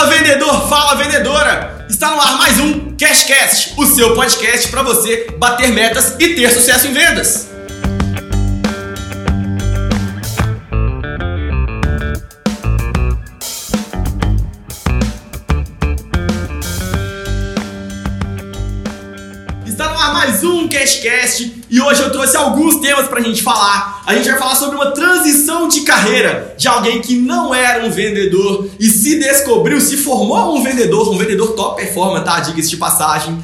Fala vendedor, fala vendedora! Está no ar mais um Cashcast, o seu podcast para você bater metas e ter sucesso em vendas. Cashcast e hoje eu trouxe alguns temas pra gente falar. A gente vai falar sobre uma transição de carreira de alguém que não era um vendedor e se descobriu, se formou um vendedor, um vendedor top performance, tá? Diga-se de passagem.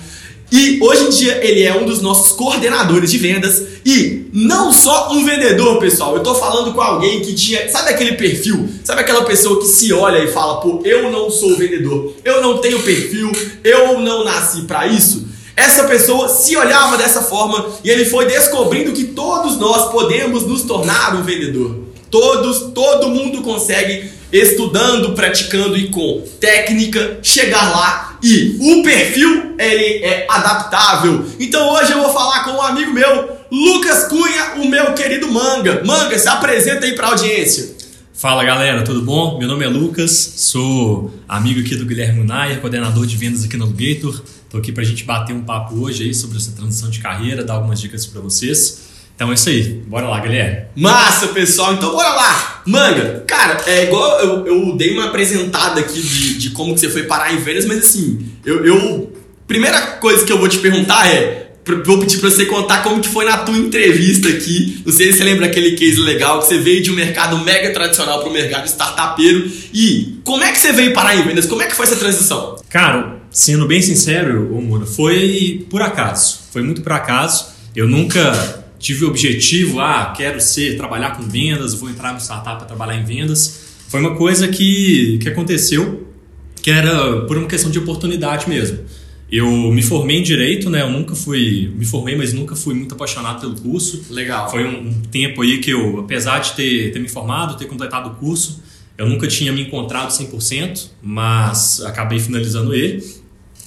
E hoje em dia ele é um dos nossos coordenadores de vendas e não só um vendedor, pessoal. Eu tô falando com alguém que tinha, sabe aquele perfil? Sabe aquela pessoa que se olha e fala: "Pô, eu não sou vendedor. Eu não tenho perfil, eu não nasci para isso". Essa pessoa se olhava dessa forma e ele foi descobrindo que todos nós podemos nos tornar um vendedor. Todos, todo mundo consegue estudando, praticando e com técnica chegar lá e o perfil ele é adaptável. Então hoje eu vou falar com um amigo meu, Lucas Cunha, o meu querido Manga. Manga, se apresenta aí para a audiência. Fala galera, tudo bom? Meu nome é Lucas, sou amigo aqui do Guilherme Munayer, coordenador de vendas aqui na Lugator. Estou aqui para a gente bater um papo hoje aí sobre essa transição de carreira, dar algumas dicas para vocês. Então é isso aí, bora lá, Guilherme. Massa, pessoal, então bora lá. Manga, cara, é igual eu, eu dei uma apresentada aqui de, de como que você foi parar em vendas, mas assim, eu, eu. Primeira coisa que eu vou te perguntar é vou pedir para você contar como que foi na tua entrevista aqui. Não sei se você lembra aquele case legal que você veio de um mercado mega tradicional para o mercado startupeiro. E como é que você veio parar em vendas? Como é que foi essa transição? Cara, sendo bem sincero, Mura, foi por acaso. Foi muito por acaso. Eu nunca tive o objetivo, ah, quero ser, trabalhar com vendas, vou entrar no startup para trabalhar em vendas. Foi uma coisa que, que aconteceu, que era por uma questão de oportunidade mesmo. Eu me formei em direito, né? Eu nunca fui, me formei, mas nunca fui muito apaixonado pelo curso. Legal. Foi um, um tempo aí que eu, apesar de ter, ter me formado, ter completado o curso, eu nunca tinha me encontrado 100%, mas acabei finalizando ele.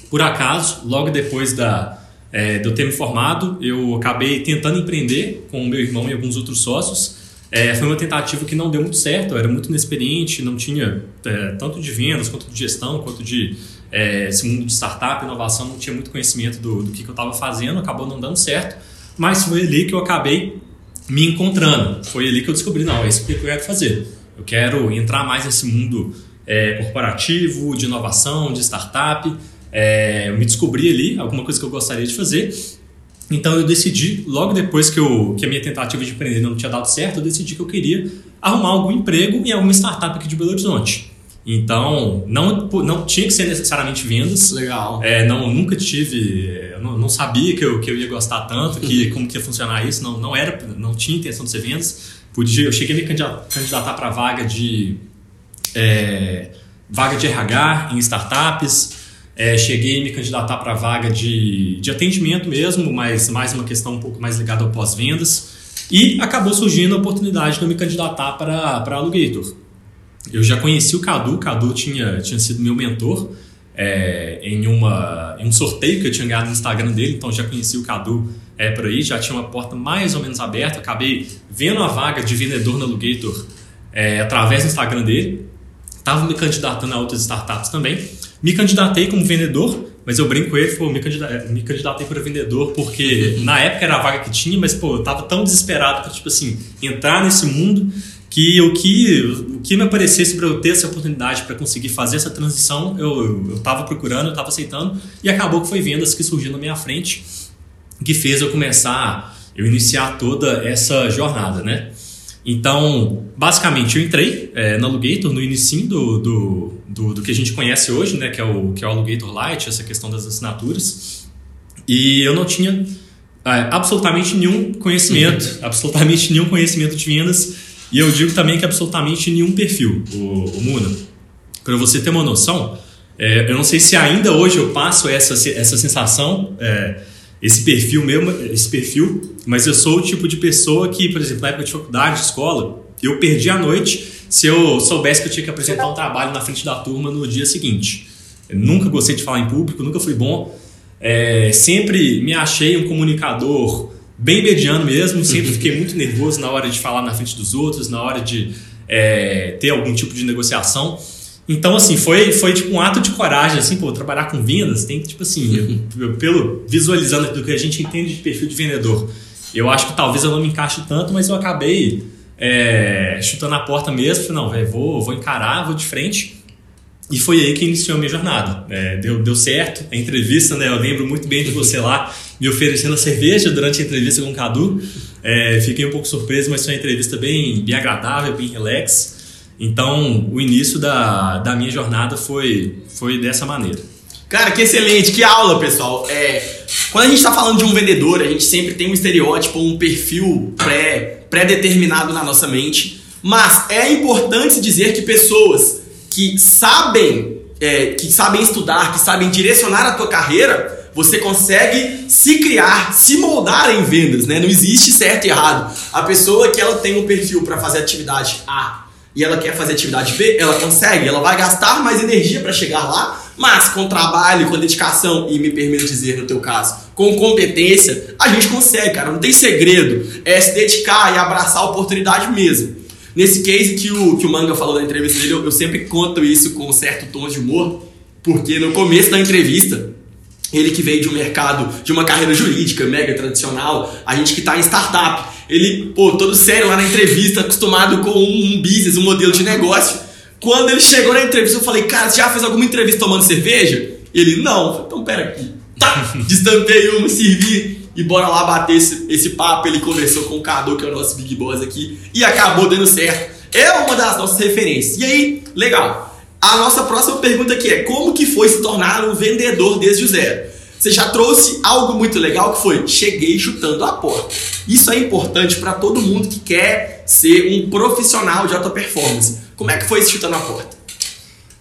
Por acaso, logo depois da, é, de eu ter me formado, eu acabei tentando empreender com o meu irmão e alguns outros sócios. É, foi uma tentativa que não deu muito certo, eu era muito inexperiente, não tinha é, tanto de vendas, quanto de gestão, quanto de é, esse mundo de startup, inovação, não tinha muito conhecimento do, do que, que eu estava fazendo, acabou não dando certo, mas foi ali que eu acabei me encontrando, foi ali que eu descobri, não, é isso que eu quero fazer. Eu quero entrar mais nesse mundo é, corporativo, de inovação, de startup, é, eu me descobri ali, alguma coisa que eu gostaria de fazer, então eu decidi, logo depois que, eu, que a minha tentativa de empreender não tinha dado certo, eu decidi que eu queria arrumar algum emprego em alguma startup aqui de Belo Horizonte. Então, não, não tinha que ser necessariamente vendas. Legal. É, não, nunca tive, não, não, sabia que eu, que eu ia gostar tanto, que como que ia funcionar isso. Não, não era, não tinha intenção de ser vendas. Podia, eu cheguei a me candidatar para vaga de é, vaga de RH em startups. É, cheguei a me candidatar para vaga de, de atendimento mesmo, mas mais uma questão um pouco mais ligada ao pós-vendas. E acabou surgindo a oportunidade de eu me candidatar para a Alugator. Eu já conheci o Cadu, o Cadu tinha, tinha sido meu mentor é, em, uma, em um sorteio que eu tinha ganhado no Instagram dele, então já conheci o Cadu é, por aí, já tinha uma porta mais ou menos aberta. Acabei vendo a vaga de vendedor na Alugator é, através do Instagram dele, estava me candidatando a outras startups também. Me candidatei como vendedor, mas eu brinco com ele, pô, me, candidatei, me candidatei para vendedor porque na época era a vaga que tinha, mas pô, eu tava tão desesperado para tipo assim, entrar nesse mundo que o que, o que me aparecesse para eu ter essa oportunidade para conseguir fazer essa transição, eu estava procurando, eu estava aceitando, e acabou que foi vendas que surgiu na minha frente, que fez eu começar, eu iniciar toda essa jornada, né? Então, basicamente, eu entrei é, na Alugator no início do, do, do, do, que a gente conhece hoje, né? Que é, o, que é o Alugator Lite, essa questão das assinaturas, e eu não tinha é, absolutamente nenhum conhecimento, absolutamente nenhum conhecimento de vendas, e eu digo também que absolutamente nenhum perfil, o, o Muna. Para você ter uma noção, é, eu não sei se ainda hoje eu passo essa, essa sensação, é, esse perfil mesmo, esse perfil, mas eu sou o tipo de pessoa que, por exemplo, na época de faculdade, de escola, eu perdi a noite se eu soubesse que eu tinha que apresentar um trabalho na frente da turma no dia seguinte. Eu nunca gostei de falar em público, nunca fui bom. É, sempre me achei um comunicador bem mediano mesmo, sempre fiquei muito nervoso na hora de falar na frente dos outros, na hora de é, ter algum tipo de negociação. Então, assim, foi, foi tipo um ato de coragem, assim, pô, trabalhar com vendas tem que, tipo assim, eu, pelo visualizando do que a gente entende de perfil de vendedor, eu acho que talvez eu não me encaixe tanto, mas eu acabei é, chutando a porta mesmo, falei, não, velho, vou, vou encarar, vou de frente. E foi aí que iniciou a minha jornada. É, deu, deu certo a entrevista, né? Eu lembro muito bem de você lá me oferecendo a cerveja durante a entrevista com o Cadu. É, fiquei um pouco surpreso, mas foi uma entrevista bem, bem agradável, bem relax. Então, o início da, da minha jornada foi, foi dessa maneira. Cara, que excelente, que aula, pessoal. É, quando a gente está falando de um vendedor, a gente sempre tem um estereótipo, um perfil pré, pré-determinado na nossa mente. Mas é importante dizer que pessoas que sabem, é, que sabem estudar, que sabem direcionar a tua carreira, você consegue se criar, se moldar em vendas, né? Não existe certo e errado. A pessoa que ela tem um perfil para fazer atividade A e ela quer fazer atividade B, ela consegue, ela vai gastar mais energia para chegar lá, mas com trabalho, com dedicação e me permito dizer no teu caso, com competência, a gente consegue, cara, não tem segredo, é se dedicar e abraçar a oportunidade mesmo. Nesse case que o, que o Manga falou na entrevista dele, eu, eu sempre conto isso com um certo tom de humor, porque no começo da entrevista, ele que veio de um mercado, de uma carreira jurídica mega tradicional, a gente que está em startup, ele, pô, todo sério lá na entrevista, acostumado com um business, um modelo de negócio. Quando ele chegou na entrevista, eu falei, cara, você já fez alguma entrevista tomando cerveja? Ele, não. Falei, então pera aqui. Tá, destampei uma, servi e bora lá bater esse, esse papo. Ele conversou com o Cadu, que é o nosso Big Boss aqui, e acabou dando certo. É uma das nossas referências. E aí, legal. A nossa próxima pergunta aqui é: como que foi se tornar um vendedor desde o zero? Você já trouxe algo muito legal que foi cheguei chutando a porta. Isso é importante para todo mundo que quer ser um profissional de alta performance. Como é que foi esse chutando a porta?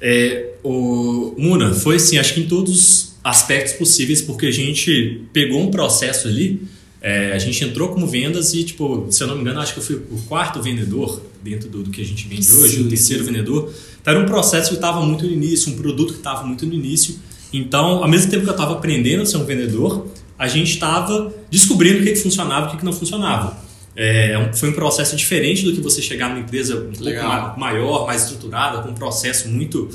É, o Muna, foi assim, acho que em todos os aspectos possíveis, porque a gente pegou um processo ali, é, a gente entrou como vendas e, tipo, se eu não me engano, acho que eu fui o quarto vendedor dentro do, do que a gente vende hoje, sim, o terceiro sim. vendedor. Então, era um processo que estava muito no início, um produto que estava muito no início. Então, ao mesmo tempo que eu estava aprendendo a ser um vendedor, a gente estava descobrindo o que, que funcionava e o que, que não funcionava. É, foi um processo diferente do que você chegar numa empresa um Legal. pouco maior, mais estruturada, com um processo muito,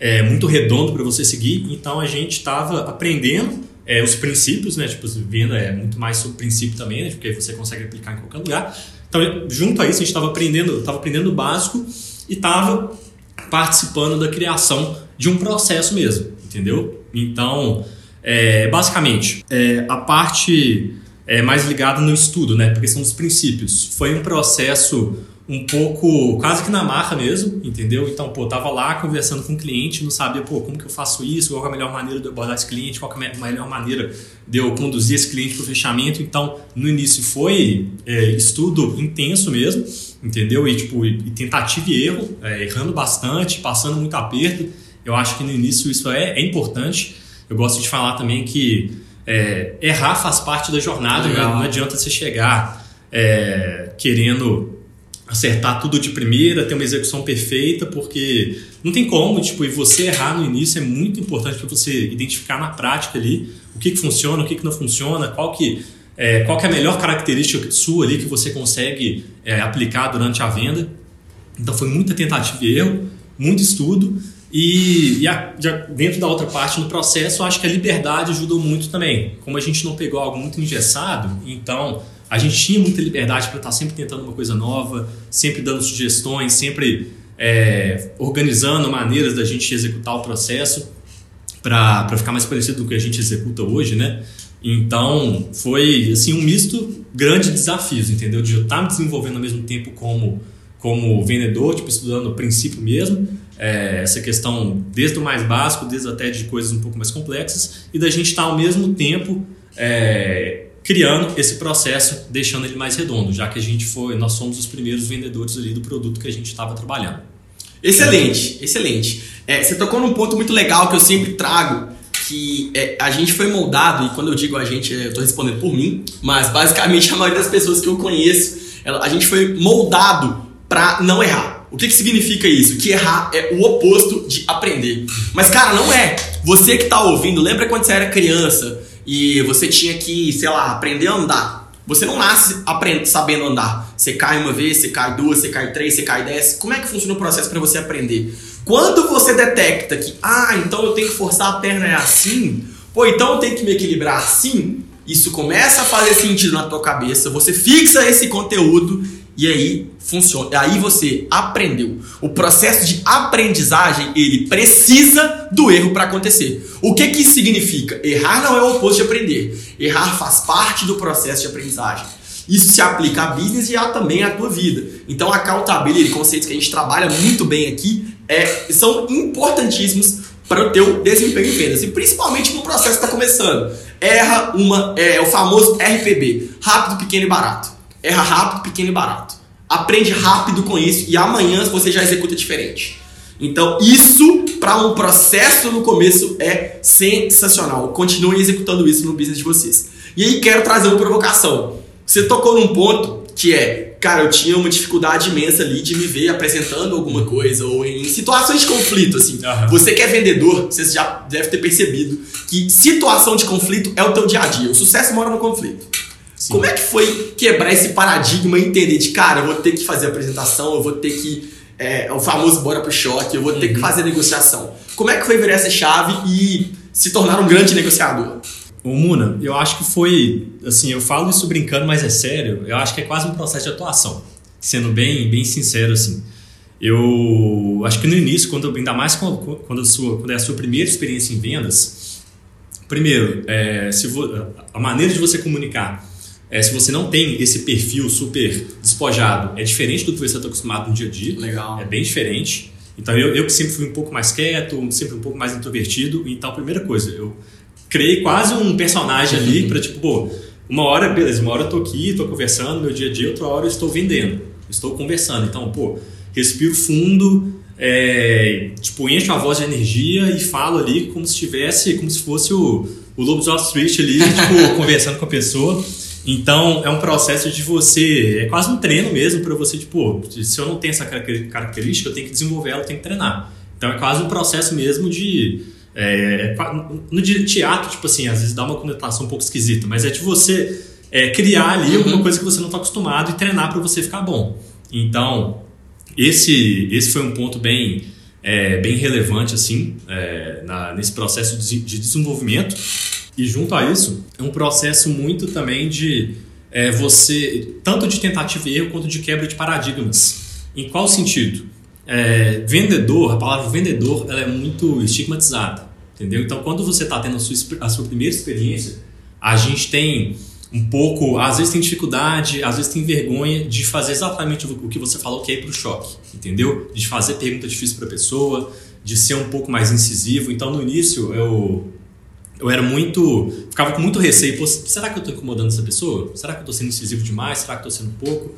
é, muito redondo para você seguir. Então, a gente estava aprendendo é, os princípios, né? Tipo, venda é muito mais sobre princípio também, né? Porque você consegue aplicar em qualquer lugar. Então, junto a isso, a gente estava aprendendo, estava aprendendo o básico e estava participando da criação de um processo mesmo, entendeu? Então, é, basicamente, é, a parte é, mais ligada no estudo, né? Porque são os princípios. Foi um processo um pouco quase que na marra mesmo, entendeu? Então, pô, tava lá conversando com o cliente, não sabia, pô, como que eu faço isso, qual é a melhor maneira de eu abordar esse cliente, qual é a melhor maneira de eu conduzir esse cliente para o fechamento. Então, no início foi é, estudo intenso mesmo, entendeu? E tipo, e tentativa e erro, é, errando bastante, passando muito aperto. Eu acho que no início isso é, é importante. Eu gosto de falar também que é, errar faz parte da jornada, né? não adianta você chegar é, querendo acertar tudo de primeira, ter uma execução perfeita, porque não tem como, tipo, e você errar no início é muito importante para você identificar na prática ali o que, que funciona, o que, que não funciona, qual que, é, qual que é a melhor característica sua ali que você consegue é, aplicar durante a venda. Então foi muita tentativa e erro, muito estudo e, e a, dentro da outra parte no processo, acho que a liberdade ajudou muito também. Como a gente não pegou algo muito engessado, então a gente tinha muita liberdade para estar tá sempre tentando uma coisa nova, sempre dando sugestões, sempre é, organizando maneiras da gente executar o processo para ficar mais parecido com o que a gente executa hoje, né? Então foi assim um misto grande de desafios, entendeu? De eu estar tá me desenvolvendo ao mesmo tempo como como vendedor, tipo estudando o princípio mesmo, é, essa questão desde o mais básico, desde até de coisas um pouco mais complexas, e da gente estar ao mesmo tempo é, criando esse processo, deixando ele mais redondo, já que a gente foi, nós somos os primeiros vendedores ali do produto que a gente estava trabalhando. Excelente, excelente. É, você tocou num ponto muito legal que eu sempre trago, que é, a gente foi moldado, e quando eu digo a gente, eu estou respondendo por mim, mas basicamente a maioria das pessoas que eu conheço, ela, a gente foi moldado para não errar. O que, que significa isso? Que errar é o oposto de aprender. Mas, cara, não é. Você que tá ouvindo, lembra quando você era criança e você tinha que, sei lá, aprender a andar? Você não nasce aprend sabendo andar. Você cai uma vez, você cai duas, você cai três, você cai dez. Como é que funciona o processo para você aprender? Quando você detecta que, ah, então eu tenho que forçar a perna é assim, pô, então eu tenho que me equilibrar assim, isso começa a fazer sentido na tua cabeça, você fixa esse conteúdo e aí funciona. Aí você aprendeu. O processo de aprendizagem, ele precisa do erro para acontecer. O que que isso significa? Errar não é o oposto de aprender. Errar faz parte do processo de aprendizagem. Isso se aplica a business e a, também à tua vida. Então, a accountability, conceitos que a gente trabalha muito bem aqui, é, são importantíssimos para o teu desempenho em vendas. E principalmente no processo que está começando. Erra uma, é, o famoso RPB, rápido, pequeno e barato. Erra rápido, pequeno e barato. Aprende rápido com isso e amanhã você já executa diferente. Então, isso para um processo no começo é sensacional. Continuem executando isso no business de vocês. E aí, quero trazer uma provocação. Você tocou num ponto que é, cara, eu tinha uma dificuldade imensa ali de me ver apresentando alguma coisa ou em situações de conflito, assim. Uhum. Você que é vendedor, você já deve ter percebido que situação de conflito é o teu dia a dia. O sucesso mora no conflito. Sim. Como é que foi quebrar esse paradigma e entender de, cara, eu vou ter que fazer apresentação, eu vou ter que. É, o famoso bora pro choque, eu vou ter uhum. que fazer negociação. Como é que foi virar essa chave e se tornar um grande negociador? O Muna, eu acho que foi, assim, eu falo isso brincando, mas é sério, eu acho que é quase um processo de atuação, sendo bem, bem sincero, assim. Eu acho que no início, quando, ainda mais quando, quando, a sua, quando é a sua primeira experiência em vendas, primeiro, é, se vo, a maneira de você comunicar é, se você não tem esse perfil super despojado, é diferente do que você está acostumado no dia a dia. Legal. É bem diferente. Então, eu, eu que sempre fui um pouco mais quieto, sempre um pouco mais introvertido. Então, a primeira coisa, eu criei quase um personagem ali para tipo, pô, uma hora, beleza, uma hora eu tô aqui, tô conversando, meu dia a dia, outra hora eu estou vendendo, estou conversando. Então, pô, respiro fundo, é, tipo, encho a voz de energia e falo ali como se tivesse, como se fosse o, o Lobo Wall Street ali, tipo, conversando com a pessoa. Então, é um processo de você. É quase um treino mesmo para você, tipo, se eu não tenho essa característica, eu tenho que desenvolver ela, eu tenho que treinar. Então, é quase um processo mesmo de. É, no teatro, tipo assim, às vezes dá uma conotação um pouco esquisita, mas é de você é, criar ali uhum. alguma coisa que você não está acostumado e treinar para você ficar bom. Então, esse, esse foi um ponto bem, é, bem relevante, assim, é, na, nesse processo de, de desenvolvimento. E junto a isso, é um processo muito também de é, você, tanto de tentativa e erro quanto de quebra de paradigmas. Em qual sentido? É, vendedor, a palavra vendedor, ela é muito estigmatizada, entendeu? Então, quando você está tendo a sua, a sua primeira experiência, a gente tem um pouco, às vezes tem dificuldade, às vezes tem vergonha de fazer exatamente o que você falou, que é ir para o choque, entendeu? De fazer pergunta difícil para a pessoa, de ser um pouco mais incisivo. Então, no início, eu eu era muito. ficava com muito receio. Pô, será que eu estou incomodando essa pessoa? Será que eu estou sendo incisivo demais? Será que estou sendo pouco?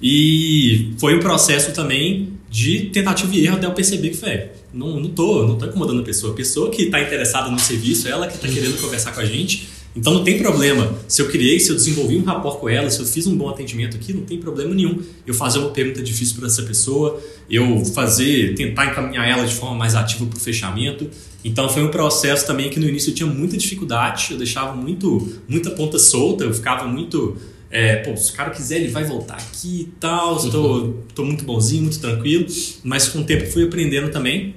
E foi um processo também de tentativa e erro até eu perceber que, velho, não, não tô, não tô incomodando a pessoa. A pessoa que está interessada no serviço, ela que está querendo conversar com a gente. Então não tem problema. Se eu criei, se eu desenvolvi um rapport com ela, se eu fiz um bom atendimento aqui, não tem problema nenhum. Eu fazer uma pergunta difícil para essa pessoa, eu fazer, tentar encaminhar ela de forma mais ativa para o fechamento. Então foi um processo também que no início eu tinha muita dificuldade, eu deixava muito, muita ponta solta, eu ficava muito. É, pô, se o cara quiser, ele vai voltar aqui e tal, estou tô, muito bonzinho, muito tranquilo, mas com o tempo fui aprendendo também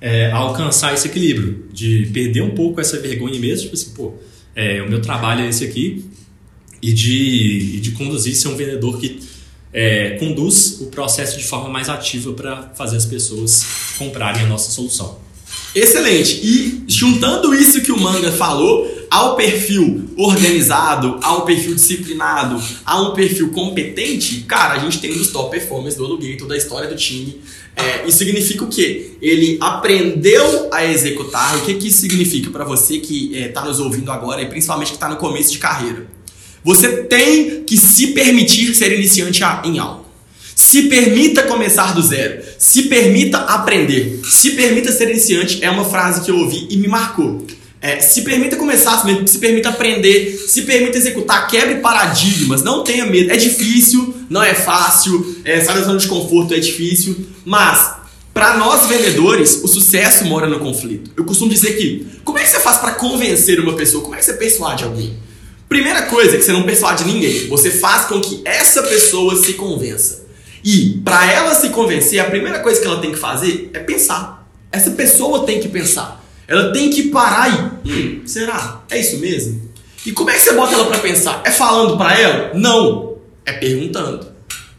é, a alcançar esse equilíbrio, de perder um pouco essa vergonha mesmo, tipo assim, pô, é, o meu trabalho é esse aqui, e de, de conduzir, ser um vendedor que é, conduz o processo de forma mais ativa para fazer as pessoas comprarem a nossa solução. Excelente. E juntando isso que o Manga falou ao perfil organizado, ao perfil disciplinado, a um perfil competente, cara, a gente tem um dos top performers do Alugator, da história do time. É, isso significa o quê? Ele aprendeu a executar. O que, que isso significa para você que está é, nos ouvindo agora e principalmente que está no começo de carreira? Você tem que se permitir ser iniciante em algo. Se permita começar do zero. Se permita aprender. Se permita ser iniciante é uma frase que eu ouvi e me marcou. É, se permita começar, se permita aprender, se permita executar, quebre paradigmas, não tenha medo. É difícil, não é fácil, é, sair da zona de conforto é difícil, mas para nós vendedores, o sucesso mora no conflito. Eu costumo dizer que, como é que você faz para convencer uma pessoa? Como é que você persuade alguém? Primeira coisa é que você não persuade ninguém, você faz com que essa pessoa se convença. E para ela se convencer, a primeira coisa que ela tem que fazer é pensar. Essa pessoa tem que pensar. Ela tem que parar e, hum, será? É isso mesmo? E como é que você bota ela para pensar? É falando para ela? Não, é perguntando.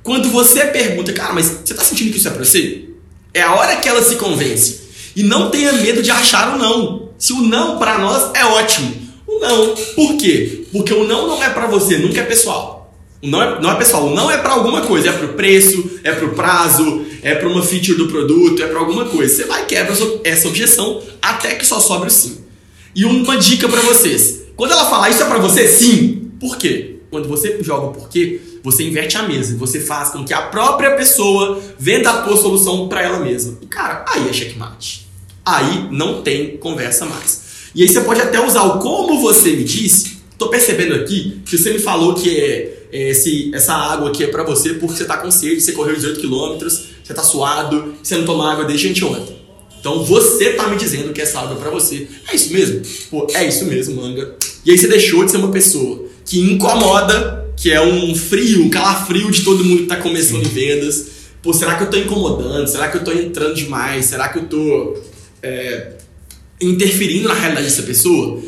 Quando você pergunta, cara, mas você tá sentindo que isso é para você? É a hora que ela se convence. E não tenha medo de achar o não. Se o não para nós é ótimo. O não, por quê? Porque o não não é para você, nunca é pessoal. Não é, não é pessoal, não é para alguma coisa, é pro preço, é pro prazo, é para uma feature do produto, é para alguma coisa. Você vai quebra essa objeção até que só sobre o sim. E uma dica para vocês. Quando ela falar isso é para você, sim. Por quê? Quando você joga o porquê, você inverte a mesa. Você faz com que a própria pessoa venda a solução para ela mesma. E cara, aí é checkmate. Aí não tem conversa mais. E aí você pode até usar o como você me disse. Tô percebendo aqui que você me falou que é esse, essa água aqui é para você porque você tá com sede, você correu 18 km, você tá suado, você não toma água desde anteontem. Então você tá me dizendo que essa água é pra você. É isso mesmo? Pô, é isso mesmo, manga. E aí você deixou de ser uma pessoa que incomoda, que é um frio, um calafrio de todo mundo que tá começando em vendas. Pô, será que eu tô incomodando? Será que eu tô entrando demais? Será que eu tô é, interferindo na realidade dessa pessoa?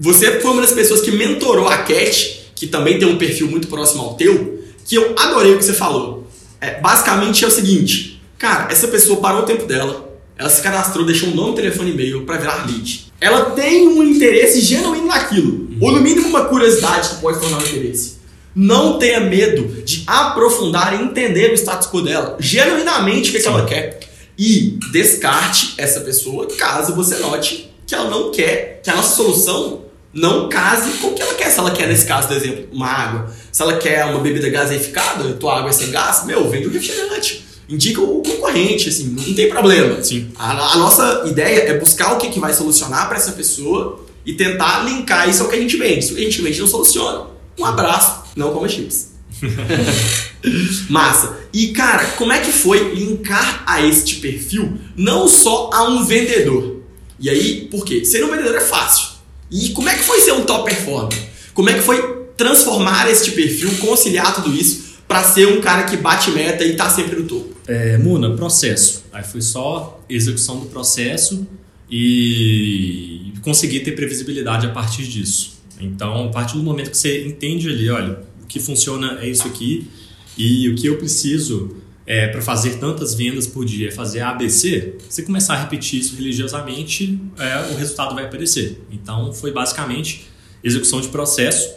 Você foi uma das pessoas que mentorou a Cat, que também tem um perfil muito próximo ao teu, que eu adorei o que você falou. É, basicamente é o seguinte, cara, essa pessoa parou o tempo dela, ela se cadastrou, deixou um nome, telefone e e-mail para virar lead. Ela tem um interesse genuíno naquilo, ou no mínimo uma curiosidade que pode tornar um interesse. Não tenha medo de aprofundar e entender o status quo dela, genuinamente o que, é que ela quer. E descarte essa pessoa caso você note que ela não quer, que a nossa solução não case com o que ela quer. Se ela quer, nesse caso, por exemplo, uma água. Se ela quer uma bebida gaseificada, tua água é sem gás, meu, vende um refrigerante indica o concorrente, assim, não tem problema. Sim. A, a nossa ideia é buscar o que, que vai solucionar para essa pessoa e tentar linkar isso ao que a gente vende. Se o que a gente vende não soluciona, um abraço, não coma chips. Massa. E cara, como é que foi linkar a este perfil não só a um vendedor? E aí, por quê? Ser um vendedor é fácil. E como é que foi ser um top performer? Como é que foi transformar este perfil, conciliar tudo isso para ser um cara que bate meta e tá sempre no topo? É, Muna, processo. Aí foi só execução do processo e conseguir ter previsibilidade a partir disso. Então, a partir do momento que você entende ali, olha, o que funciona é isso aqui e o que eu preciso é, para fazer tantas vendas por dia fazer ABC, você começar a repetir isso religiosamente, é, o resultado vai aparecer. Então, foi basicamente execução de processo.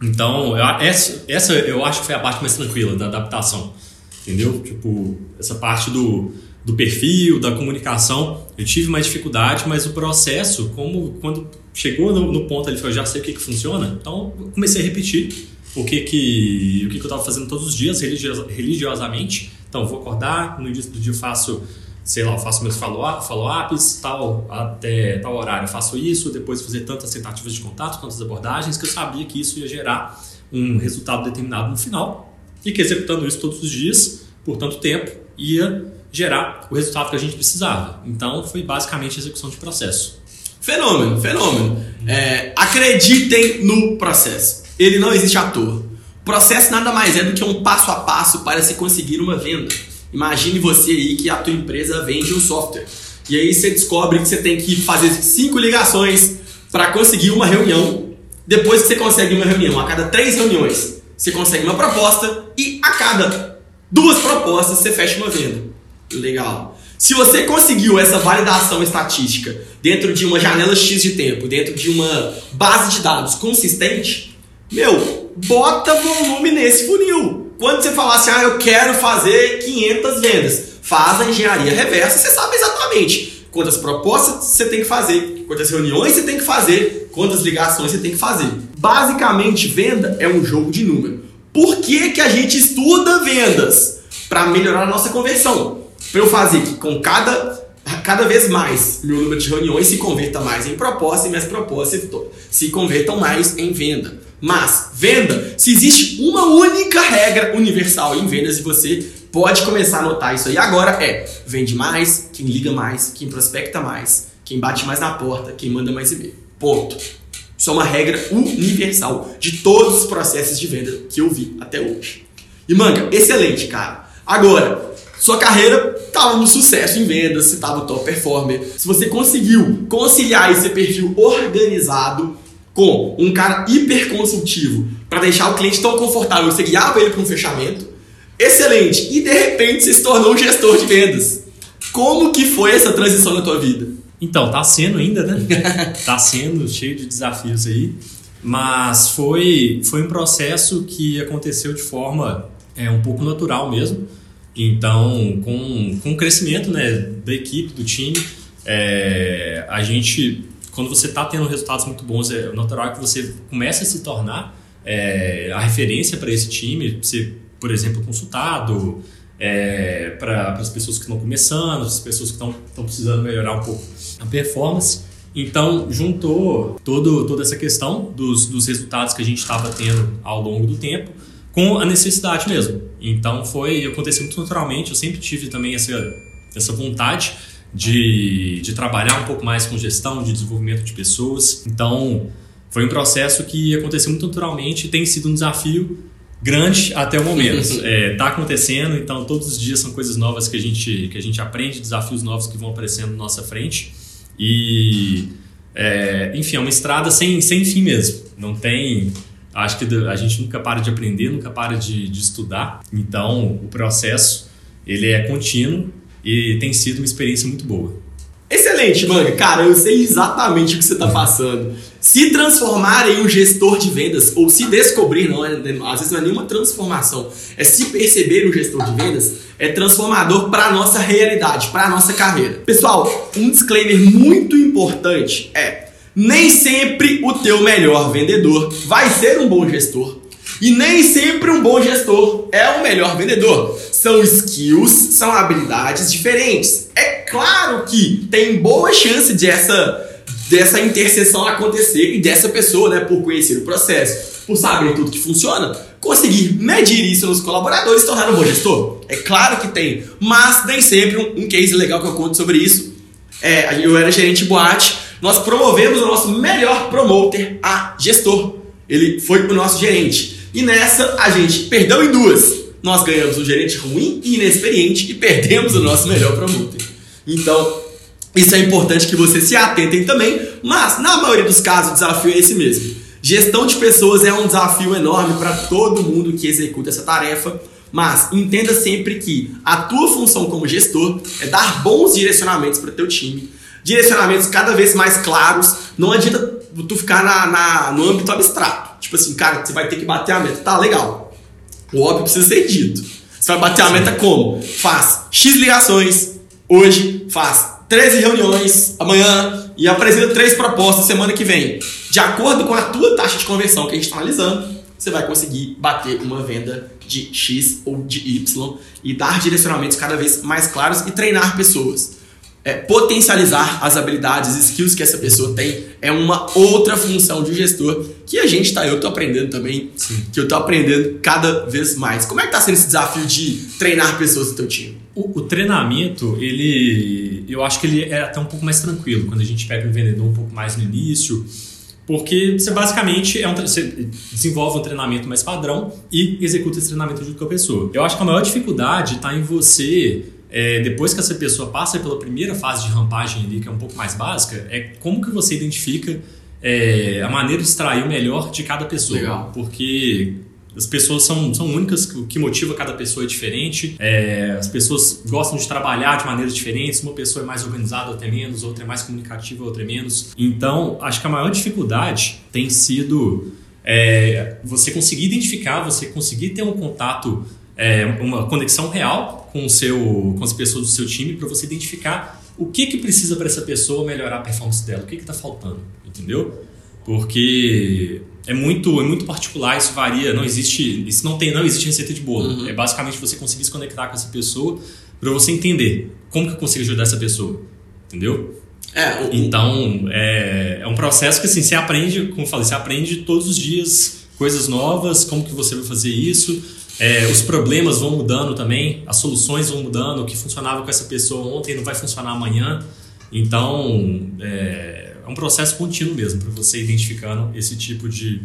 Então, essa, essa eu acho que foi a parte mais tranquila da adaptação entendeu? Tipo, essa parte do, do perfil, da comunicação, eu tive mais dificuldade, mas o processo, como quando chegou no, no ponto ali, eu já sei o que, que funciona, então comecei a repetir o que, que, o que, que eu estava fazendo todos os dias, religiosamente. Então, vou acordar, no início do dia faço, sei lá, faço meus follow-ups, follow tal, até tal horário faço isso, depois fazer tantas tentativas de contato, tantas abordagens, que eu sabia que isso ia gerar um resultado determinado no final e que executando isso todos os dias, por tanto tempo, ia gerar o resultado que a gente precisava. Então, foi basicamente a execução de processo. Fenômeno, fenômeno. É, acreditem no processo. Ele não existe à toa. O processo nada mais é do que um passo a passo para se conseguir uma venda. Imagine você aí que a tua empresa vende um software. E aí você descobre que você tem que fazer cinco ligações para conseguir uma reunião. Depois que você consegue uma reunião, a cada três reuniões, você consegue uma proposta e a cada duas propostas você fecha uma venda. Legal. Se você conseguiu essa validação estatística dentro de uma janela X de tempo, dentro de uma base de dados consistente, meu, bota volume nesse funil. Quando você falar assim, ah, eu quero fazer 500 vendas, faz a engenharia reversa, você sabe exatamente quantas propostas você tem que fazer, quantas reuniões você tem que fazer, quantas ligações você tem que fazer. Basicamente, venda é um jogo de número. Por que, que a gente estuda vendas? Para melhorar a nossa conversão. Para eu fazer que com cada, cada vez mais meu número de reuniões se converta mais em proposta e minhas propostas se convertam mais em venda. Mas, venda, se existe uma única regra universal em vendas e você pode começar a notar isso aí agora é vende mais, quem liga mais, quem prospecta mais, quem bate mais na porta, quem manda mais e-mail. Ponto. Isso é uma regra universal de todos os processos de venda que eu vi até hoje. E manga, excelente, cara. Agora, sua carreira estava no sucesso em vendas, você estava top performer. Se você conseguiu conciliar esse perfil organizado com um cara hiper consultivo para deixar o cliente tão confortável, você guiava ele para um fechamento, excelente. E de repente você se tornou um gestor de vendas. Como que foi essa transição na tua vida? Então, tá sendo ainda, né? tá sendo cheio de desafios aí. Mas foi, foi um processo que aconteceu de forma é, um pouco natural mesmo. Então, com, com o crescimento né, da equipe, do time, é, a gente, quando você está tendo resultados muito bons, é natural que você comece a se tornar é, a referência para esse time, ser, por exemplo, consultado, é, para as pessoas que estão começando, as pessoas que estão precisando melhorar um pouco a performance. Então, juntou todo, toda essa questão dos, dos resultados que a gente estava tendo ao longo do tempo com a necessidade mesmo. Então, foi aconteceu muito naturalmente. Eu sempre tive também essa, essa vontade de, de trabalhar um pouco mais com gestão, de desenvolvimento de pessoas. Então, foi um processo que aconteceu muito naturalmente e tem sido um desafio grande até o momento. Está é, tá acontecendo, então todos os dias são coisas novas que a gente, que a gente aprende, desafios novos que vão aparecendo na nossa frente. E, é, enfim, é uma estrada sem, sem fim mesmo. Não tem. Acho que a gente nunca para de aprender, nunca para de, de estudar. Então, o processo ele é contínuo e tem sido uma experiência muito boa. Excelente, manga. Cara, eu sei exatamente o que você está passando. Se transformar em um gestor de vendas, ou se descobrir, não é, às vezes não é nenhuma transformação, é se perceber um gestor de vendas, é transformador para a nossa realidade, para a nossa carreira. Pessoal, um disclaimer muito importante é: nem sempre o teu melhor vendedor vai ser um bom gestor. E nem sempre um bom gestor é o melhor vendedor. São skills, são habilidades diferentes. É claro que tem boa chance de essa, dessa interseção acontecer e dessa pessoa, né, por conhecer o processo, por saber tudo que funciona, conseguir medir isso nos colaboradores e tornar um bom gestor. É claro que tem, mas nem sempre um, um case legal que eu conto sobre isso. É, eu era gerente boate, nós promovemos o nosso melhor promoter a gestor. Ele foi o nosso gerente. E nessa a gente perdeu em duas. Nós ganhamos um gerente ruim e inexperiente e perdemos o nosso melhor promoter. Então, isso é importante que vocês se atentem também, mas na maioria dos casos o desafio é esse mesmo. Gestão de pessoas é um desafio enorme para todo mundo que executa essa tarefa, mas entenda sempre que a tua função como gestor é dar bons direcionamentos para o teu time, direcionamentos cada vez mais claros. Não adianta tu ficar na, na, no âmbito abstrato. Tipo assim, cara, você vai ter que bater a meta. Tá, legal. O óbvio precisa ser dito. Você vai bater a meta como? Faz X ligações hoje, faz 13 reuniões amanhã e apresenta três propostas semana que vem. De acordo com a tua taxa de conversão que a gente está analisando, você vai conseguir bater uma venda de X ou de Y e dar direcionamentos cada vez mais claros e treinar pessoas é, potencializar as habilidades, skills que essa pessoa tem é uma outra função de gestor que a gente tá, eu tô aprendendo também, Sim. que eu tô aprendendo cada vez mais. Como é que tá sendo esse desafio de treinar pessoas no teu time? O, o, treinamento, ele, eu acho que ele é até um pouco mais tranquilo quando a gente pega um vendedor um pouco mais no início, porque você basicamente é um, você desenvolve um treinamento mais padrão e executa esse treinamento junto com a pessoa. Eu acho que a maior dificuldade está em você é, depois que essa pessoa passa pela primeira fase de rampagem ali, que é um pouco mais básica, é como que você identifica é, a maneira de extrair o melhor de cada pessoa. Legal. Porque as pessoas são, são únicas, o que motiva cada pessoa é diferente. É, as pessoas gostam de trabalhar de maneiras diferentes. Uma pessoa é mais organizada, outra é menos, outra é mais comunicativa, outra é menos. Então, acho que a maior dificuldade tem sido é, você conseguir identificar, você conseguir ter um contato é, uma conexão real com, o seu, com as pessoas do seu time para você identificar o que, que precisa para essa pessoa melhorar a performance dela, o que está faltando, entendeu? Porque é muito, é muito particular, isso varia, não existe, isso não tem, não existe receita de bolo. Uhum. É basicamente você conseguir se conectar com essa pessoa para você entender como que eu consigo ajudar essa pessoa, entendeu? É, o, então, é, é um processo que assim, você aprende, como eu falei, você aprende todos os dias coisas novas, como que você vai fazer isso, é, os problemas vão mudando também, as soluções vão mudando, o que funcionava com essa pessoa ontem não vai funcionar amanhã. Então, é, é um processo contínuo mesmo para você identificando esse tipo de,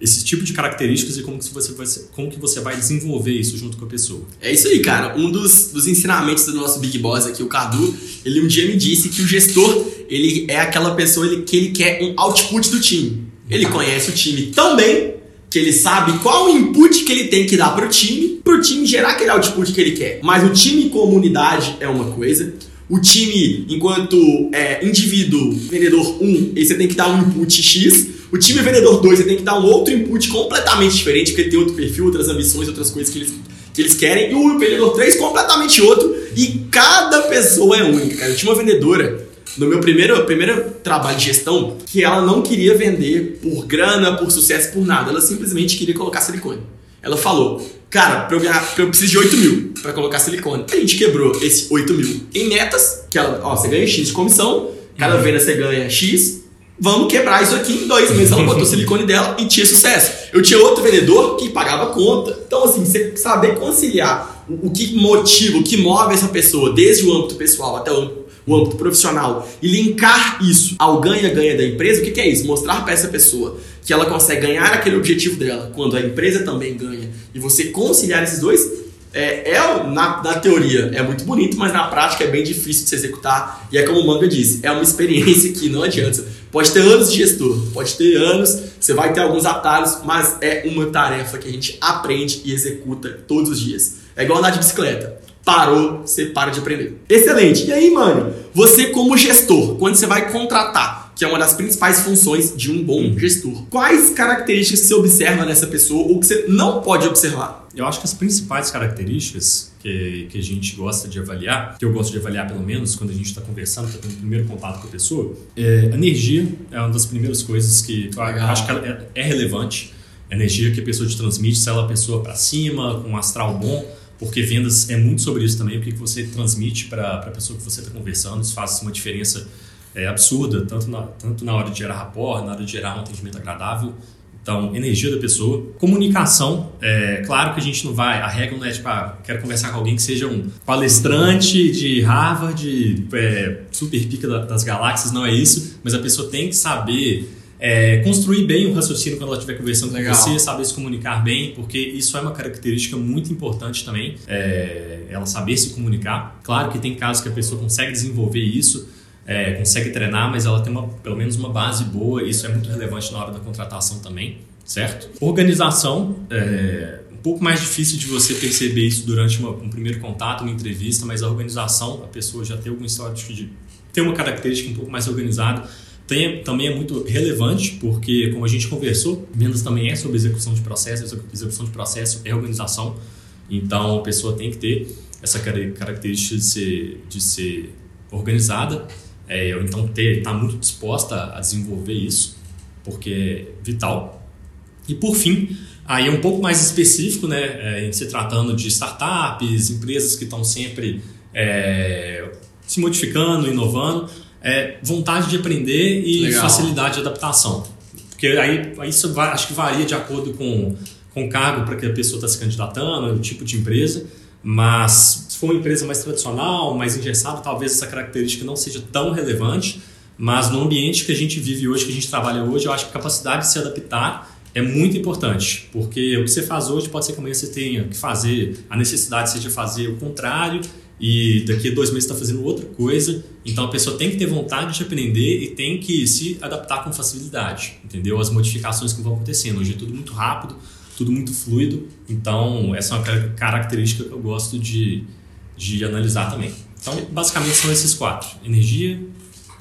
esse tipo de características e como que você vai, como que você vai desenvolver isso junto com a pessoa. É isso aí, cara. Um dos, dos ensinamentos do nosso Big Boss aqui, o Cadu, ele um dia me disse que o gestor, ele é aquela pessoa ele, que ele quer um output do time. Ele conhece o time tão bem que ele sabe qual o input que ele tem que dar para o time, para o time gerar aquele output que ele quer. Mas o time comunidade é uma coisa, o time enquanto é, indivíduo, vendedor 1, você tem que dar um input X, o time vendedor 2, você tem que dar um outro input completamente diferente, porque tem outro perfil, outras ambições, outras coisas que eles, que eles querem, e o vendedor 3 completamente outro, e cada pessoa é única, cara. Tinha uma vendedora no meu primeiro, primeiro trabalho de gestão que ela não queria vender por grana, por sucesso, por nada. Ela simplesmente queria colocar silicone. Ela falou, cara, pra eu, ganhar, eu preciso de 8 mil pra colocar silicone. A gente quebrou esse 8 mil em metas, que ela, ó, você ganha X de comissão, cada uhum. venda você ganha X, vamos quebrar isso aqui em dois meses. Ela botou silicone dela e tinha sucesso. Eu tinha outro vendedor que pagava conta. Então, assim, você saber conciliar o, o que motiva, o que move essa pessoa, desde o âmbito pessoal até o o âmbito profissional e linkar isso ao ganha-ganha da empresa, o que, que é isso? Mostrar para essa pessoa que ela consegue ganhar aquele objetivo dela quando a empresa também ganha e você conciliar esses dois. É, é na, na, teoria é muito bonito, mas na prática é bem difícil de se executar. E é como o Manga disse, é uma experiência que não adianta. Pode ter anos de gestor, pode ter anos, você vai ter alguns atalhos, mas é uma tarefa que a gente aprende e executa todos os dias. É igual andar de bicicleta parou, você para de aprender. Excelente. E aí, mano, você como gestor, quando você vai contratar, que é uma das principais funções de um bom gestor, quais características você observa nessa pessoa ou que você não pode observar? Eu acho que as principais características que, que a gente gosta de avaliar, que eu gosto de avaliar pelo menos quando a gente está conversando, está tendo o primeiro contato com a pessoa, é energia é uma das primeiras coisas que eu acho que é, é relevante. A energia que a pessoa te transmite, se ela é uma pessoa para cima, com um astral bom, porque vendas é muito sobre isso também, o que você transmite para a pessoa que você está conversando, isso faz uma diferença é, absurda, tanto na, tanto na hora de gerar rapport, na hora de gerar um atendimento agradável. Então, energia da pessoa. Comunicação, é claro que a gente não vai, a regra não é tipo, ah, quero conversar com alguém que seja um palestrante de Harvard, é, super pica das galáxias, não é isso, mas a pessoa tem que saber é, construir bem o raciocínio quando ela estiver conversando Legal. com você, saber se comunicar bem, porque isso é uma característica muito importante também, é, ela saber se comunicar. Claro que tem casos que a pessoa consegue desenvolver isso, é, consegue treinar, mas ela tem uma, pelo menos uma base boa, isso é muito relevante na hora da contratação também, certo? Organização, é, um pouco mais difícil de você perceber isso durante uma, um primeiro contato, uma entrevista, mas a organização, a pessoa já tem algum histórico de ter uma característica um pouco mais organizada, tem, também é muito relevante, porque, como a gente conversou, vendas também é sobre execução de processo, execução de processo é organização. Então, a pessoa tem que ter essa característica de ser, de ser organizada, é, ou então estar tá muito disposta a desenvolver isso, porque é vital. E, por fim, aí é um pouco mais específico, né, é, em se tratando de startups, empresas que estão sempre é, se modificando, inovando é, vontade de aprender e Legal. facilidade de adaptação. Porque aí isso vai, acho que varia de acordo com, com o cargo para que a pessoa está se candidatando, o tipo de empresa. Mas se for uma empresa mais tradicional, mais engessada, talvez essa característica não seja tão relevante. Mas no ambiente que a gente vive hoje, que a gente trabalha hoje, eu acho que a capacidade de se adaptar é muito importante, porque o que você faz hoje pode ser que amanhã você tenha que fazer, a necessidade seja fazer o contrário e daqui a dois meses está fazendo outra coisa. Então a pessoa tem que ter vontade de aprender e tem que se adaptar com facilidade, entendeu? As modificações que vão acontecendo. Hoje é tudo muito rápido, tudo muito fluido. Então essa é uma característica que eu gosto de, de analisar também. Então basicamente são esses quatro: energia,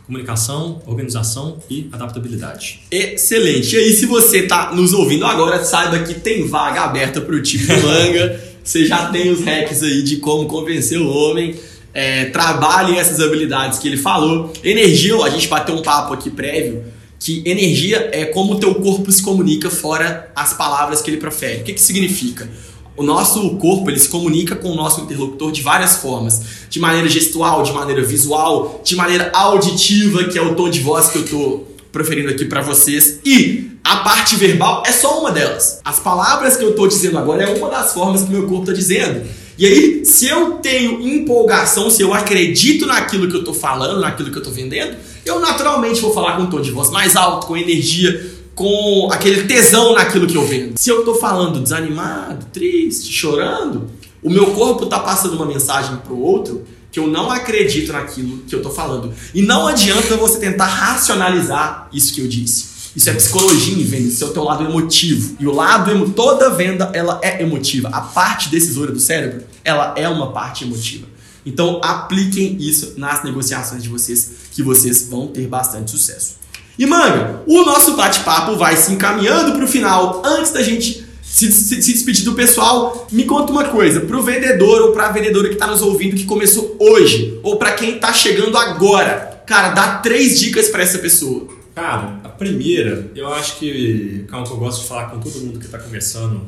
comunicação, organização e adaptabilidade. Excelente. E aí, se você está nos ouvindo agora, saiba que tem vaga aberta para o time do Manga. Você já tem os hacks aí de como convencer o homem. É, trabalhem essas habilidades que ele falou. Energia, a gente bateu um papo aqui prévio, que energia é como o teu corpo se comunica fora as palavras que ele profere. O que, que significa? O nosso corpo ele se comunica com o nosso interlocutor de várias formas, de maneira gestual, de maneira visual, de maneira auditiva, que é o tom de voz que eu estou proferindo aqui para vocês. E a parte verbal é só uma delas. As palavras que eu estou dizendo agora é uma das formas que meu corpo está dizendo. E aí, se eu tenho empolgação, se eu acredito naquilo que eu estou falando, naquilo que eu estou vendendo, eu naturalmente vou falar com um tom de voz mais alto, com energia, com aquele tesão naquilo que eu vendo. Se eu tô falando desanimado, triste, chorando, o meu corpo tá passando uma mensagem pro outro que eu não acredito naquilo que eu tô falando. E não adianta você tentar racionalizar isso que eu disse. Isso é psicologia em venda, isso é o teu lado emotivo. E o lado emo, toda venda ela é emotiva. A parte decisora do cérebro, ela é uma parte emotiva. Então apliquem isso nas negociações de vocês, que vocês vão ter bastante sucesso. E manga, o nosso bate-papo vai se encaminhando para o final. Antes da gente se, se, se, despedir do pessoal, me conta uma coisa, pro vendedor ou pra vendedora que tá nos ouvindo que começou hoje, ou para quem tá chegando agora, cara, dá três dicas para essa pessoa. Cara, a primeira, eu acho que, calma que eu gosto de falar com todo mundo que tá começando,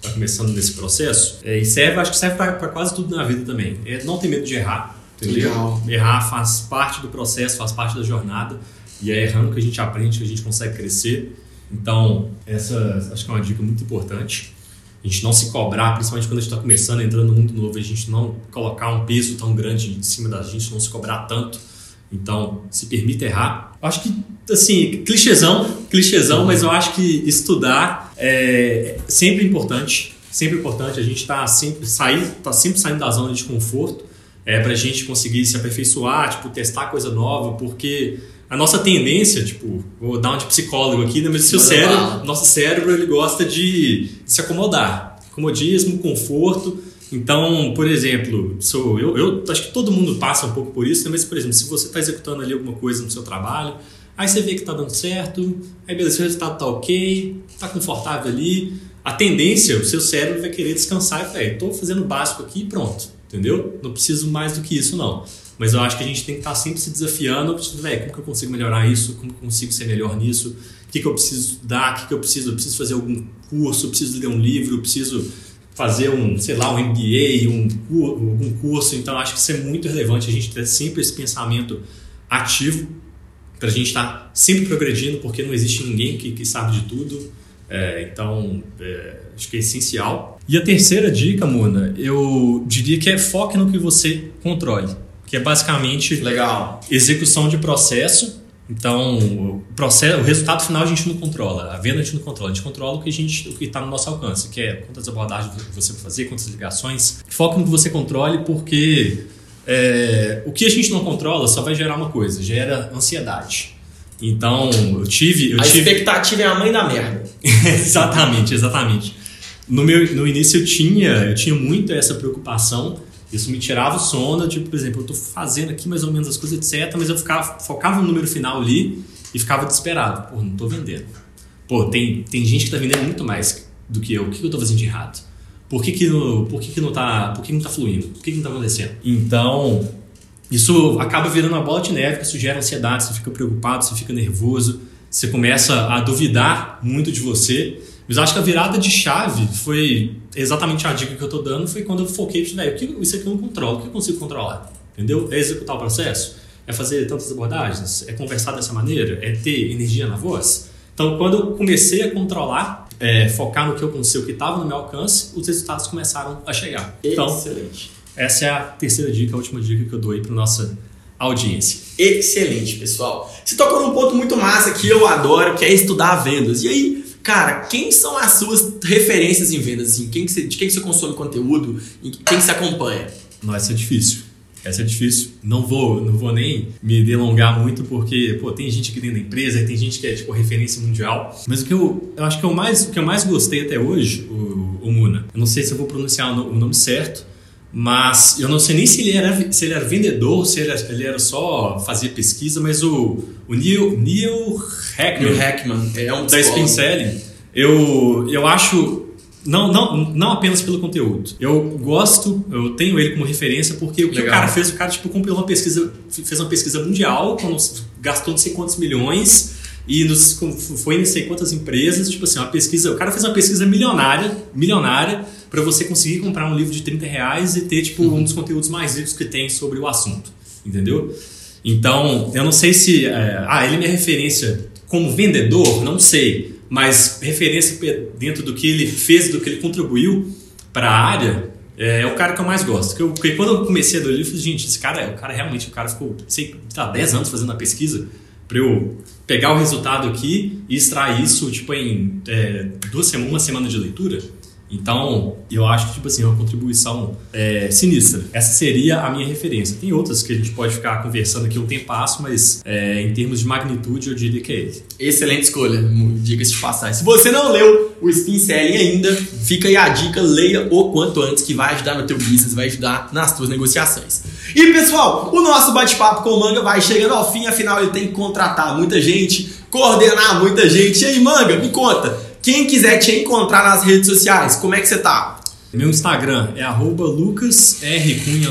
tá começando nesse processo, é, e serve, acho que serve para quase tudo na vida também. É não ter medo de errar, entendeu? Legal. Errar faz parte do processo, faz parte da jornada. E é errando que a gente aprende, que a gente consegue crescer. Então, essa acho que é uma dica muito importante. A gente não se cobrar, principalmente quando a gente está começando, entrando no mundo novo, a gente não colocar um peso tão grande em cima da gente, não se cobrar tanto. Então, se permita errar. Acho que, assim, clichêzão, clichêzão, mas eu acho que estudar é sempre importante. Sempre importante. A gente está sempre, sair, tá sempre saindo da zona de conforto é, para a gente conseguir se aperfeiçoar, tipo, testar coisa nova, porque a nossa tendência, tipo, vou dar um de psicólogo aqui, né? mas o seu cérebro, nosso cérebro, ele gosta de se acomodar. Comodismo, conforto. Então, por exemplo, sou eu, eu acho que todo mundo passa um pouco por isso, né? mas, por exemplo, se você está executando ali alguma coisa no seu trabalho, aí você vê que está dando certo, aí beleza, o resultado está ok, está confortável ali, a tendência, o seu cérebro vai querer descansar e falar, estou fazendo o básico aqui e pronto, entendeu? Não preciso mais do que isso não. Mas eu acho que a gente tem que estar sempre se desafiando, velho, como que eu consigo melhorar isso? Como que eu consigo ser melhor nisso? O que, que eu preciso dar? O que, que eu preciso? Eu preciso fazer algum curso? Eu preciso ler um livro? Eu preciso fazer um, sei lá, um MBA, um, algum curso? Então, acho que isso é muito relevante, a gente ter sempre esse pensamento ativo para a gente estar sempre progredindo, porque não existe ninguém que, que sabe de tudo. É, então, é, acho que é essencial. E a terceira dica, Mona, eu diria que é foque no que você controle que é basicamente Legal. execução de processo. Então, o, processo, o resultado final a gente não controla, a venda a gente não controla, a gente controla o que a gente, o que está no nosso alcance, que é quantas abordagens você vai fazer, quantas ligações. Foca no que você controle, porque é, o que a gente não controla só vai gerar uma coisa, gera ansiedade. Então, eu tive. Eu a tive... expectativa é a mãe da merda. exatamente, exatamente. No, meu, no início eu tinha, eu tinha muito essa preocupação isso me tirava o sono, tipo, por exemplo, eu estou fazendo aqui mais ou menos as coisas, etc, mas eu ficava, focava no número final ali e ficava desesperado. Pô, não estou vendendo. Pô, tem, tem gente que está vendendo muito mais do que eu. O que eu estou fazendo de errado? Por que, que, não, por que, que não está por que não tá fluindo? Por que, que não está acontecendo? Então, isso acaba virando uma bola de neve, que isso gera ansiedade, você fica preocupado, você fica nervoso, você começa a duvidar muito de você mas acho que a virada de chave foi exatamente a dica que eu estou dando, foi quando eu foquei, velho, isso aqui eu não controlo, o que eu consigo controlar? Entendeu? É executar o processo? É fazer tantas abordagens? É conversar dessa maneira? É ter energia na voz? Então, quando eu comecei a controlar, é, focar no que eu consigo, que estava no meu alcance, os resultados começaram a chegar. Então, Excelente. Essa é a terceira dica, a última dica que eu dou aí para nossa audiência. Excelente, pessoal. Você tocou num ponto muito massa que eu adoro, que é estudar vendas. E aí, Cara, quem são as suas referências em vendas? Assim? Quem que você, de quem que você consome conteúdo? Quem que você acompanha? Não, essa é difícil. Essa é difícil. Não vou, não vou nem me delongar muito, porque pô, tem gente aqui dentro da empresa, tem gente que é tipo referência mundial. Mas o que eu, eu acho que eu mais, o que eu mais gostei até hoje, o, o Muna, eu não sei se eu vou pronunciar o nome certo, mas eu não sei nem se ele era, se ele era vendedor, se ele era, ele era só fazer pesquisa, mas o, o Neil, Neil Hackman, Neil Hackman é um da Spin Selling, eu, eu acho não, não, não apenas pelo conteúdo. Eu gosto, eu tenho ele como referência porque o que Legal. o cara fez, o cara tipo compilou uma pesquisa, fez uma pesquisa mundial, gastou não sei quantos milhões e nos, foi em não sei quantas empresas, tipo assim, uma pesquisa, o cara fez uma pesquisa milionária, milionária para você conseguir comprar um livro de 30 reais e ter tipo, um dos conteúdos mais ricos que tem sobre o assunto. Entendeu? Então, eu não sei se. É, ah, ele é minha referência como vendedor, não sei. Mas referência dentro do que ele fez, do que ele contribuiu para a área, é, é, o cara que eu mais gosto. Porque, eu, porque quando eu comecei a ler eu falei, gente, esse cara, o cara realmente, o cara ficou, sei, tá, 10 anos fazendo a pesquisa para eu pegar o resultado aqui e extrair isso tipo em é, duas semanas, uma semana de leitura. Então, eu acho que, tipo assim, é uma contribuição é, sinistra. Essa seria a minha referência. Tem outras que a gente pode ficar conversando aqui um tempo passo, mas é, em termos de magnitude, eu diria que é ele. Excelente escolha, diga-se de passagem. Se você não leu o Spin Selling ainda, fica aí a dica, leia o quanto antes, que vai ajudar no teu business, vai ajudar nas tuas negociações. E, pessoal, o nosso bate-papo com o Manga vai chegando ao fim, afinal ele tem que contratar muita gente, coordenar muita gente. E aí, Manga, me conta, quem quiser te encontrar nas redes sociais, como é que você tá? Meu Instagram é lucasrcunha.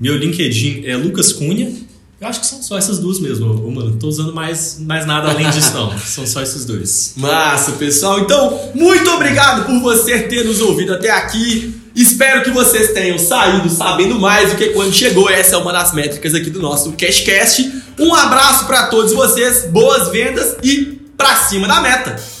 Meu LinkedIn é Lucas Cunha. Eu acho que são só essas duas mesmo, mano. Não tô usando mais, mais nada além disso, não. são só esses dois. Massa, pessoal. Então, muito obrigado por você ter nos ouvido até aqui. Espero que vocês tenham saído sabendo mais do que quando chegou. Essa é uma das métricas aqui do nosso Cashcast. Um abraço para todos vocês, boas vendas e pra cima da meta!